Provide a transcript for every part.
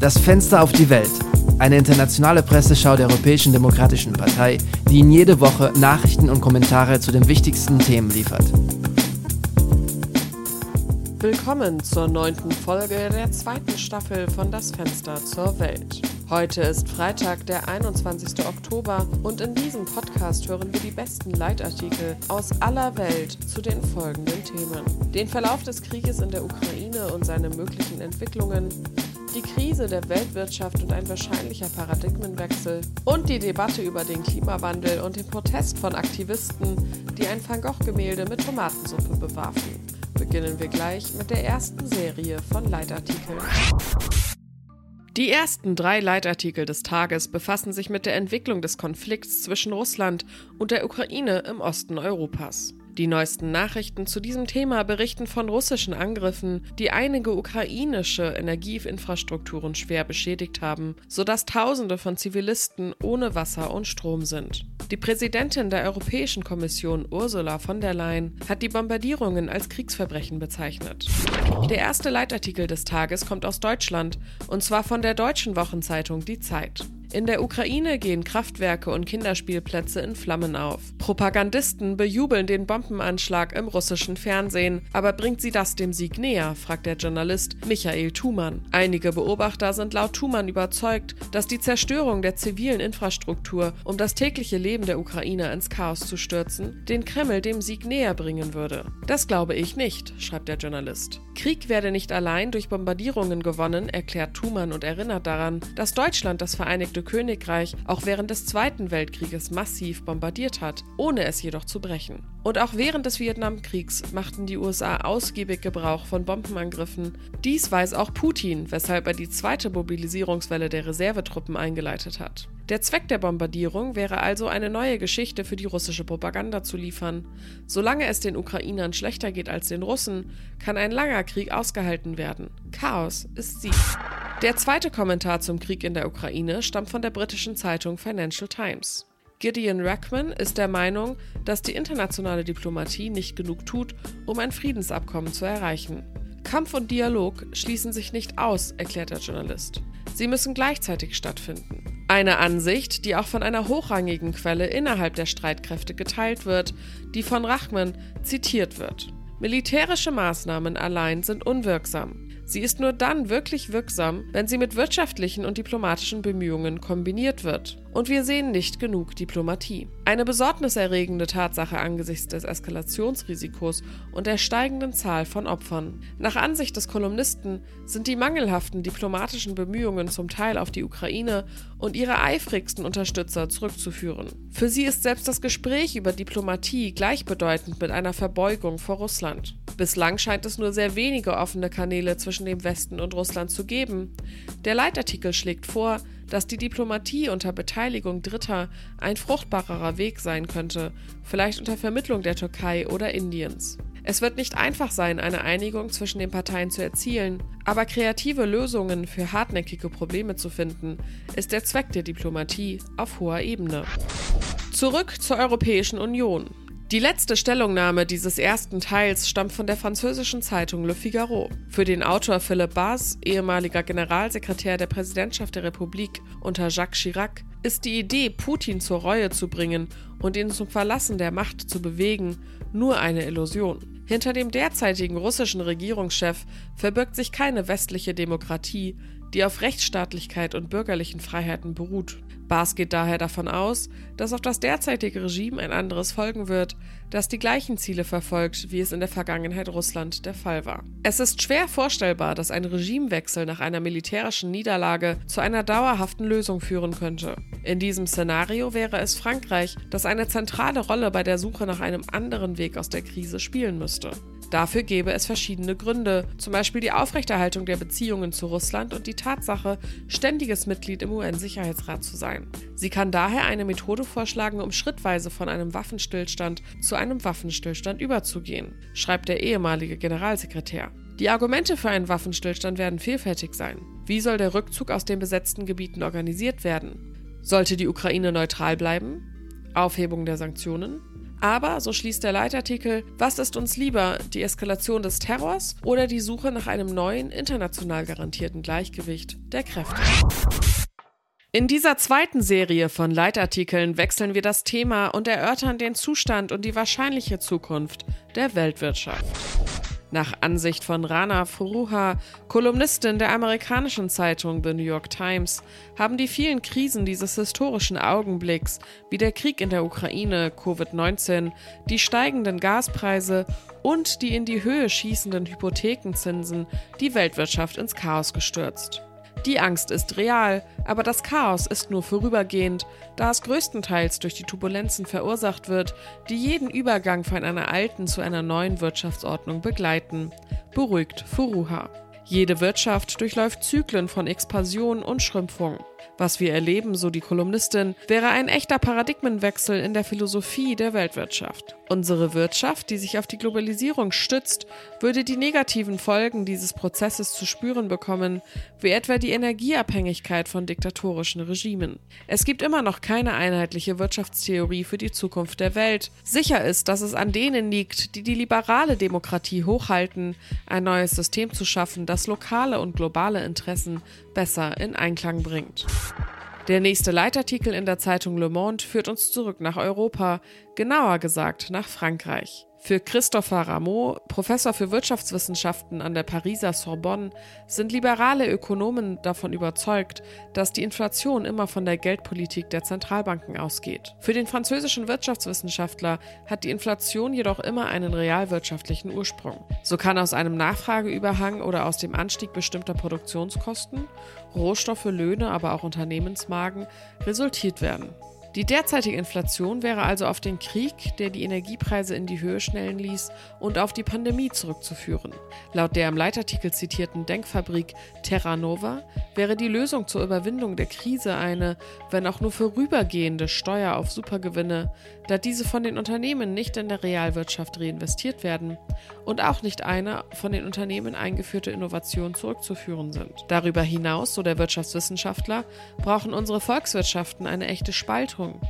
Das Fenster auf die Welt. Eine internationale Presseschau der Europäischen Demokratischen Partei, die Ihnen jede Woche Nachrichten und Kommentare zu den wichtigsten Themen liefert. Willkommen zur neunten Folge der zweiten Staffel von Das Fenster zur Welt. Heute ist Freitag, der 21. Oktober und in diesem Podcast hören wir die besten Leitartikel aus aller Welt zu den folgenden Themen. Den Verlauf des Krieges in der Ukraine und seine möglichen Entwicklungen, die Krise der Weltwirtschaft und ein wahrscheinlicher Paradigmenwechsel und die Debatte über den Klimawandel und den Protest von Aktivisten, die ein Van Gogh-Gemälde mit Tomatensuppe bewarfen. Beginnen wir gleich mit der ersten Serie von Leitartikeln. Die ersten drei Leitartikel des Tages befassen sich mit der Entwicklung des Konflikts zwischen Russland und der Ukraine im Osten Europas. Die neuesten Nachrichten zu diesem Thema berichten von russischen Angriffen, die einige ukrainische Energieinfrastrukturen schwer beschädigt haben, sodass Tausende von Zivilisten ohne Wasser und Strom sind. Die Präsidentin der Europäischen Kommission Ursula von der Leyen hat die Bombardierungen als Kriegsverbrechen bezeichnet. Der erste Leitartikel des Tages kommt aus Deutschland, und zwar von der deutschen Wochenzeitung Die Zeit. In der Ukraine gehen Kraftwerke und Kinderspielplätze in Flammen auf. Propagandisten bejubeln den Bombenanschlag im russischen Fernsehen. Aber bringt sie das dem Sieg näher? fragt der Journalist Michael Thumann. Einige Beobachter sind laut Thumann überzeugt, dass die Zerstörung der zivilen Infrastruktur, um das tägliche Leben der Ukrainer ins Chaos zu stürzen, den Kreml dem Sieg näher bringen würde. Das glaube ich nicht, schreibt der Journalist. Krieg werde nicht allein durch Bombardierungen gewonnen, erklärt Thumann und erinnert daran, dass Deutschland das Vereinigte Vereinigte Königreich auch während des Zweiten Weltkrieges massiv bombardiert hat, ohne es jedoch zu brechen. Und auch während des Vietnamkriegs machten die USA ausgiebig Gebrauch von Bombenangriffen. Dies weiß auch Putin, weshalb er die zweite Mobilisierungswelle der Reservetruppen eingeleitet hat. Der Zweck der Bombardierung wäre also eine neue Geschichte für die russische Propaganda zu liefern. Solange es den Ukrainern schlechter geht als den Russen, kann ein langer Krieg ausgehalten werden. Chaos ist Sieg. Der zweite Kommentar zum Krieg in der Ukraine stammt von der britischen Zeitung Financial Times. Gideon Rackman ist der Meinung, dass die internationale Diplomatie nicht genug tut, um ein Friedensabkommen zu erreichen. Kampf und Dialog schließen sich nicht aus, erklärt der Journalist. Sie müssen gleichzeitig stattfinden. Eine Ansicht, die auch von einer hochrangigen Quelle innerhalb der Streitkräfte geteilt wird, die von Rachman zitiert wird. Militärische Maßnahmen allein sind unwirksam. Sie ist nur dann wirklich wirksam, wenn sie mit wirtschaftlichen und diplomatischen Bemühungen kombiniert wird. Und wir sehen nicht genug Diplomatie. Eine besorgniserregende Tatsache angesichts des Eskalationsrisikos und der steigenden Zahl von Opfern. Nach Ansicht des Kolumnisten sind die mangelhaften diplomatischen Bemühungen zum Teil auf die Ukraine und ihre eifrigsten Unterstützer zurückzuführen. Für sie ist selbst das Gespräch über Diplomatie gleichbedeutend mit einer Verbeugung vor Russland. Bislang scheint es nur sehr wenige offene Kanäle zwischen dem Westen und Russland zu geben. Der Leitartikel schlägt vor, dass die Diplomatie unter Beteiligung Dritter ein fruchtbarerer Weg sein könnte, vielleicht unter Vermittlung der Türkei oder Indiens. Es wird nicht einfach sein, eine Einigung zwischen den Parteien zu erzielen, aber kreative Lösungen für hartnäckige Probleme zu finden, ist der Zweck der Diplomatie auf hoher Ebene. Zurück zur Europäischen Union. Die letzte Stellungnahme dieses ersten Teils stammt von der französischen Zeitung Le Figaro. Für den Autor Philippe Bas, ehemaliger Generalsekretär der Präsidentschaft der Republik unter Jacques Chirac, ist die Idee, Putin zur Reue zu bringen und ihn zum Verlassen der Macht zu bewegen, nur eine Illusion. Hinter dem derzeitigen russischen Regierungschef verbirgt sich keine westliche Demokratie, die auf Rechtsstaatlichkeit und bürgerlichen Freiheiten beruht. Baas geht daher davon aus, dass auf das derzeitige Regime ein anderes folgen wird, das die gleichen Ziele verfolgt, wie es in der Vergangenheit Russland der Fall war. Es ist schwer vorstellbar, dass ein Regimewechsel nach einer militärischen Niederlage zu einer dauerhaften Lösung führen könnte. In diesem Szenario wäre es Frankreich, das eine zentrale Rolle bei der Suche nach einem anderen Weg aus der Krise spielen müsste. Dafür gäbe es verschiedene Gründe, zum Beispiel die Aufrechterhaltung der Beziehungen zu Russland und die Tatsache, ständiges Mitglied im UN-Sicherheitsrat zu sein. Sie kann daher eine Methode vorschlagen, um schrittweise von einem Waffenstillstand zu einem Waffenstillstand überzugehen, schreibt der ehemalige Generalsekretär. Die Argumente für einen Waffenstillstand werden vielfältig sein. Wie soll der Rückzug aus den besetzten Gebieten organisiert werden? Sollte die Ukraine neutral bleiben? Aufhebung der Sanktionen? Aber, so schließt der Leitartikel, was ist uns lieber, die Eskalation des Terrors oder die Suche nach einem neuen, international garantierten Gleichgewicht der Kräfte? In dieser zweiten Serie von Leitartikeln wechseln wir das Thema und erörtern den Zustand und die wahrscheinliche Zukunft der Weltwirtschaft. Nach Ansicht von Rana Furuha, Kolumnistin der amerikanischen Zeitung The New York Times, haben die vielen Krisen dieses historischen Augenblicks, wie der Krieg in der Ukraine, Covid-19, die steigenden Gaspreise und die in die Höhe schießenden Hypothekenzinsen, die Weltwirtschaft ins Chaos gestürzt. Die Angst ist real, aber das Chaos ist nur vorübergehend, da es größtenteils durch die Turbulenzen verursacht wird, die jeden Übergang von einer alten zu einer neuen Wirtschaftsordnung begleiten, beruhigt Furuha. Jede Wirtschaft durchläuft Zyklen von Expansion und Schrumpfung. Was wir erleben, so die Kolumnistin, wäre ein echter Paradigmenwechsel in der Philosophie der Weltwirtschaft. Unsere Wirtschaft, die sich auf die Globalisierung stützt, würde die negativen Folgen dieses Prozesses zu spüren bekommen, wie etwa die Energieabhängigkeit von diktatorischen Regimen. Es gibt immer noch keine einheitliche Wirtschaftstheorie für die Zukunft der Welt. Sicher ist, dass es an denen liegt, die die liberale Demokratie hochhalten, ein neues System zu schaffen, das lokale und globale Interessen besser in Einklang bringt. Der nächste Leitartikel in der Zeitung Le Monde führt uns zurück nach Europa, genauer gesagt nach Frankreich. Für Christopher Rameau, Professor für Wirtschaftswissenschaften an der Pariser Sorbonne, sind liberale Ökonomen davon überzeugt, dass die Inflation immer von der Geldpolitik der Zentralbanken ausgeht. Für den französischen Wirtschaftswissenschaftler hat die Inflation jedoch immer einen realwirtschaftlichen Ursprung. So kann aus einem Nachfrageüberhang oder aus dem Anstieg bestimmter Produktionskosten, Rohstoffe, Löhne, aber auch Unternehmensmagen resultiert werden. Die derzeitige Inflation wäre also auf den Krieg, der die Energiepreise in die Höhe schnellen ließ, und auf die Pandemie zurückzuführen. Laut der im Leitartikel zitierten Denkfabrik Terra Nova wäre die Lösung zur Überwindung der Krise eine, wenn auch nur vorübergehende Steuer auf Supergewinne, da diese von den Unternehmen nicht in der Realwirtschaft reinvestiert werden und auch nicht eine von den Unternehmen eingeführte Innovation zurückzuführen sind. Darüber hinaus, so der Wirtschaftswissenschaftler, brauchen unsere Volkswirtschaften eine echte Spaltung Spaltung.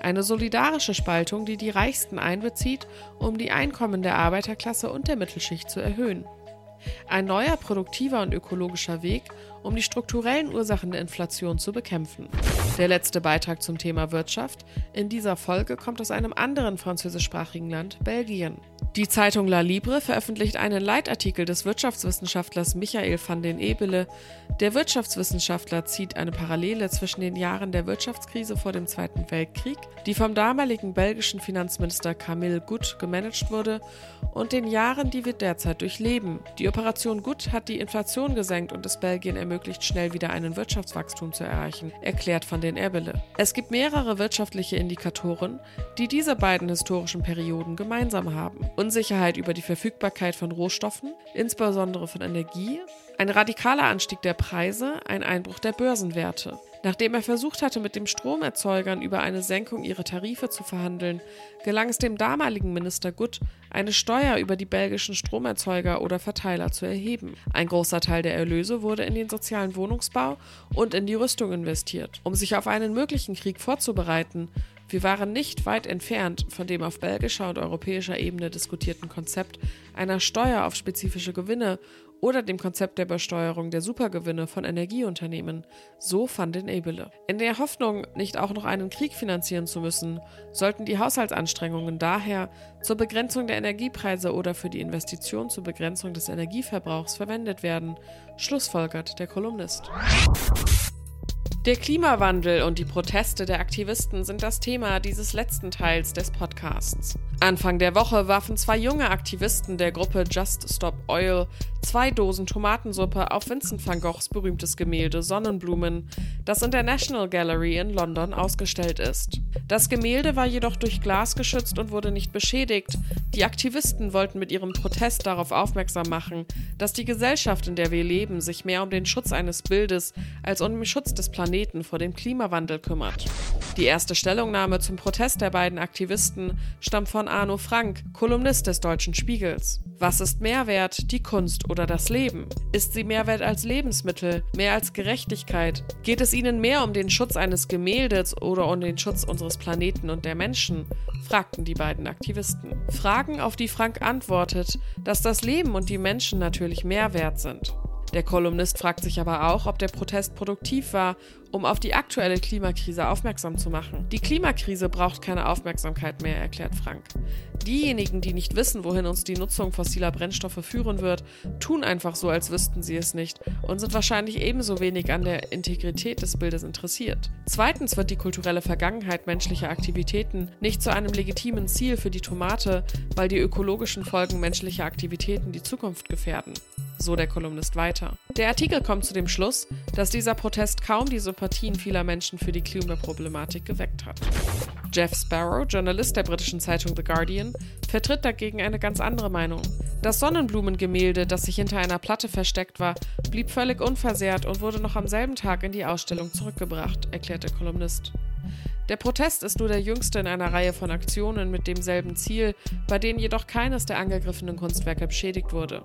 Eine solidarische Spaltung, die die Reichsten einbezieht, um die Einkommen der Arbeiterklasse und der Mittelschicht zu erhöhen. Ein neuer, produktiver und ökologischer Weg, um die strukturellen Ursachen der Inflation zu bekämpfen. Der letzte Beitrag zum Thema Wirtschaft in dieser Folge kommt aus einem anderen französischsprachigen Land, Belgien. Die Zeitung La Libre veröffentlicht einen Leitartikel des Wirtschaftswissenschaftlers Michael van den Ebele. Der Wirtschaftswissenschaftler zieht eine Parallele zwischen den Jahren der Wirtschaftskrise vor dem Zweiten Weltkrieg, die vom damaligen belgischen Finanzminister Camille Gut gemanagt wurde, und den Jahren, die wir derzeit durchleben. Die Operation Gut hat die Inflation gesenkt und es Belgien ermöglicht, schnell wieder einen Wirtschaftswachstum zu erreichen, erklärt van den Ebele. Es gibt mehrere wirtschaftliche Indikatoren, die diese beiden historischen Perioden gemeinsam haben. Unsicherheit über die Verfügbarkeit von Rohstoffen, insbesondere von Energie, ein radikaler Anstieg der Preise, ein Einbruch der Börsenwerte. Nachdem er versucht hatte, mit den Stromerzeugern über eine Senkung ihrer Tarife zu verhandeln, gelang es dem damaligen Minister Gutt, eine Steuer über die belgischen Stromerzeuger oder Verteiler zu erheben. Ein großer Teil der Erlöse wurde in den sozialen Wohnungsbau und in die Rüstung investiert. Um sich auf einen möglichen Krieg vorzubereiten, wir waren nicht weit entfernt von dem auf belgischer und europäischer Ebene diskutierten Konzept einer Steuer auf spezifische Gewinne oder dem Konzept der Besteuerung der Supergewinne von Energieunternehmen, so fand den Ebele. In der Hoffnung, nicht auch noch einen Krieg finanzieren zu müssen, sollten die Haushaltsanstrengungen daher zur Begrenzung der Energiepreise oder für die Investition zur Begrenzung des Energieverbrauchs verwendet werden, schlussfolgert der Kolumnist. Der Klimawandel und die Proteste der Aktivisten sind das Thema dieses letzten Teils des Podcasts. Anfang der Woche warfen zwei junge Aktivisten der Gruppe Just Stop Oil zwei Dosen Tomatensuppe auf Vincent van Goghs berühmtes Gemälde Sonnenblumen, das in der National Gallery in London ausgestellt ist. Das Gemälde war jedoch durch Glas geschützt und wurde nicht beschädigt. Die Aktivisten wollten mit ihrem Protest darauf aufmerksam machen, dass die Gesellschaft, in der wir leben, sich mehr um den Schutz eines Bildes als um den Schutz des Planeten vor dem Klimawandel kümmert. Die erste Stellungnahme zum Protest der beiden Aktivisten stammt von Arno Frank, Kolumnist des Deutschen Spiegels. Was ist Mehrwert, die Kunst oder das Leben? Ist sie Mehrwert als Lebensmittel, mehr als Gerechtigkeit? Geht es ihnen mehr um den Schutz eines Gemäldes oder um den Schutz unseres Planeten und der Menschen? Fragten die beiden Aktivisten. Fragen, auf die Frank antwortet, dass das Leben und die Menschen natürlich Mehrwert sind. Der Kolumnist fragt sich aber auch, ob der Protest produktiv war, um auf die aktuelle Klimakrise aufmerksam zu machen. Die Klimakrise braucht keine Aufmerksamkeit mehr, erklärt Frank. Diejenigen, die nicht wissen, wohin uns die Nutzung fossiler Brennstoffe führen wird, tun einfach so, als wüssten sie es nicht und sind wahrscheinlich ebenso wenig an der Integrität des Bildes interessiert. Zweitens wird die kulturelle Vergangenheit menschlicher Aktivitäten nicht zu einem legitimen Ziel für die Tomate, weil die ökologischen Folgen menschlicher Aktivitäten die Zukunft gefährden so der Kolumnist weiter. Der Artikel kommt zu dem Schluss, dass dieser Protest kaum die Sympathien vieler Menschen für die Klimaproblematik geweckt hat. Jeff Sparrow, Journalist der britischen Zeitung The Guardian, vertritt dagegen eine ganz andere Meinung. Das Sonnenblumengemälde, das sich hinter einer Platte versteckt war, blieb völlig unversehrt und wurde noch am selben Tag in die Ausstellung zurückgebracht, erklärt der Kolumnist. Der Protest ist nur der jüngste in einer Reihe von Aktionen mit demselben Ziel, bei denen jedoch keines der angegriffenen Kunstwerke beschädigt wurde.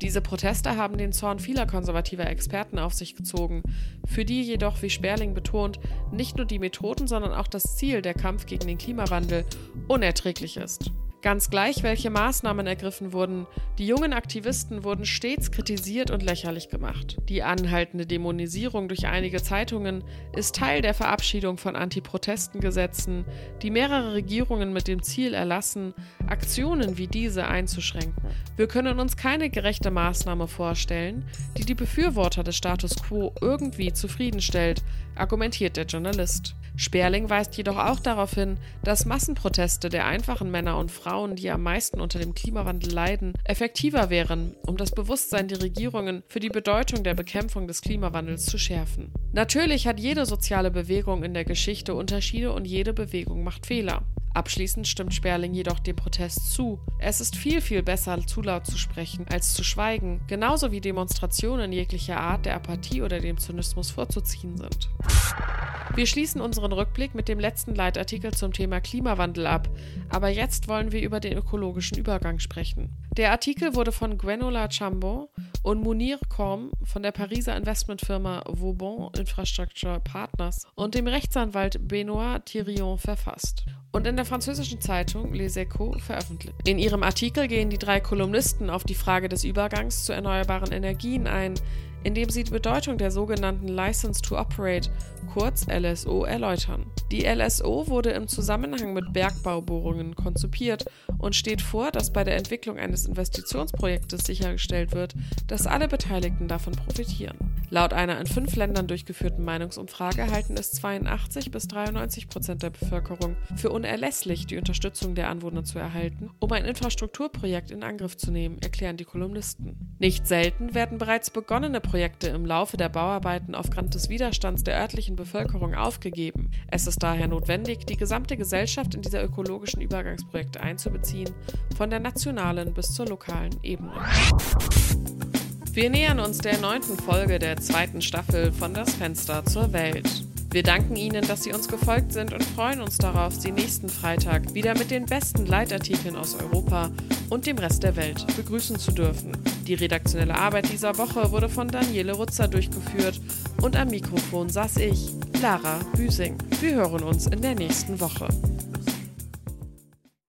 Diese Proteste haben den Zorn vieler konservativer Experten auf sich gezogen, für die jedoch, wie Sperling betont, nicht nur die Methoden, sondern auch das Ziel, der Kampf gegen den Klimawandel, unerträglich ist. Ganz gleich, welche Maßnahmen ergriffen wurden, die jungen Aktivisten wurden stets kritisiert und lächerlich gemacht. Die anhaltende Dämonisierung durch einige Zeitungen ist Teil der Verabschiedung von Antiprotestengesetzen, die mehrere Regierungen mit dem Ziel erlassen, Aktionen wie diese einzuschränken. Wir können uns keine gerechte Maßnahme vorstellen, die die Befürworter des Status quo irgendwie zufriedenstellt, argumentiert der Journalist. Sperling weist jedoch auch darauf hin, dass Massenproteste der einfachen Männer und Frauen, die am meisten unter dem Klimawandel leiden, effektiver wären, um das Bewusstsein der Regierungen für die Bedeutung der Bekämpfung des Klimawandels zu schärfen. Natürlich hat jede soziale Bewegung in der Geschichte Unterschiede und jede Bewegung macht Fehler. Abschließend stimmt Sperling jedoch dem Protest zu. Es ist viel, viel besser, zu laut zu sprechen, als zu schweigen, genauso wie Demonstrationen jeglicher Art der Apathie oder dem Zynismus vorzuziehen sind. Wir schließen unseren Rückblick mit dem letzten Leitartikel zum Thema Klimawandel ab, aber jetzt wollen wir über den ökologischen Übergang sprechen. Der Artikel wurde von Gwenola Chambon und Munir Korm von der Pariser Investmentfirma Vauban Infrastructure Partners und dem Rechtsanwalt Benoit Thirion verfasst und in der französischen Zeitung Les Echos veröffentlicht. In ihrem Artikel gehen die drei Kolumnisten auf die Frage des Übergangs zu erneuerbaren Energien ein, indem sie die Bedeutung der sogenannten License to Operate, kurz LSO, erläutern. Die LSO wurde im Zusammenhang mit Bergbaubohrungen konzipiert und steht vor, dass bei der Entwicklung eines Investitionsprojektes sichergestellt wird, dass alle Beteiligten davon profitieren. Laut einer in fünf Ländern durchgeführten Meinungsumfrage halten es 82 bis 93 Prozent der Bevölkerung für unerlässlich, die Unterstützung der Anwohner zu erhalten, um ein Infrastrukturprojekt in Angriff zu nehmen, erklären die Kolumnisten. Nicht selten werden bereits begonnene Projekte im Laufe der Bauarbeiten aufgrund des Widerstands der örtlichen Bevölkerung aufgegeben. Es ist daher notwendig, die gesamte Gesellschaft in diese ökologischen Übergangsprojekte einzubeziehen, von der nationalen bis zur lokalen Ebene. Wir nähern uns der neunten Folge der zweiten Staffel von Das Fenster zur Welt. Wir danken Ihnen, dass Sie uns gefolgt sind und freuen uns darauf, Sie nächsten Freitag wieder mit den besten Leitartikeln aus Europa und dem Rest der Welt begrüßen zu dürfen. Die redaktionelle Arbeit dieser Woche wurde von Daniele Rutzer durchgeführt und am Mikrofon saß ich, Lara Büsing. Wir hören uns in der nächsten Woche.